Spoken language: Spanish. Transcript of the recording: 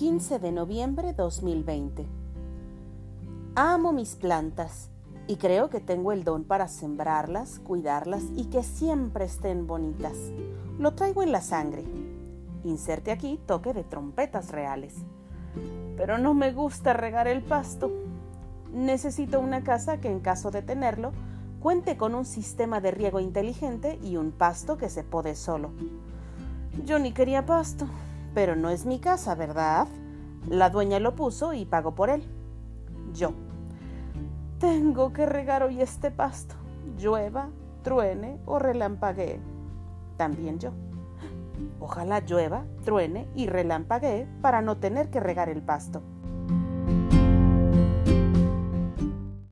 15 de noviembre 2020. Amo mis plantas y creo que tengo el don para sembrarlas, cuidarlas y que siempre estén bonitas. Lo traigo en la sangre. Inserte aquí toque de trompetas reales. Pero no me gusta regar el pasto. Necesito una casa que en caso de tenerlo cuente con un sistema de riego inteligente y un pasto que se pode solo. Yo ni quería pasto, pero no es mi casa, ¿verdad? La dueña lo puso y pagó por él. Yo. Tengo que regar hoy este pasto, llueva, truene o relampaguee. También yo. Ojalá llueva, truene y relampaguee para no tener que regar el pasto.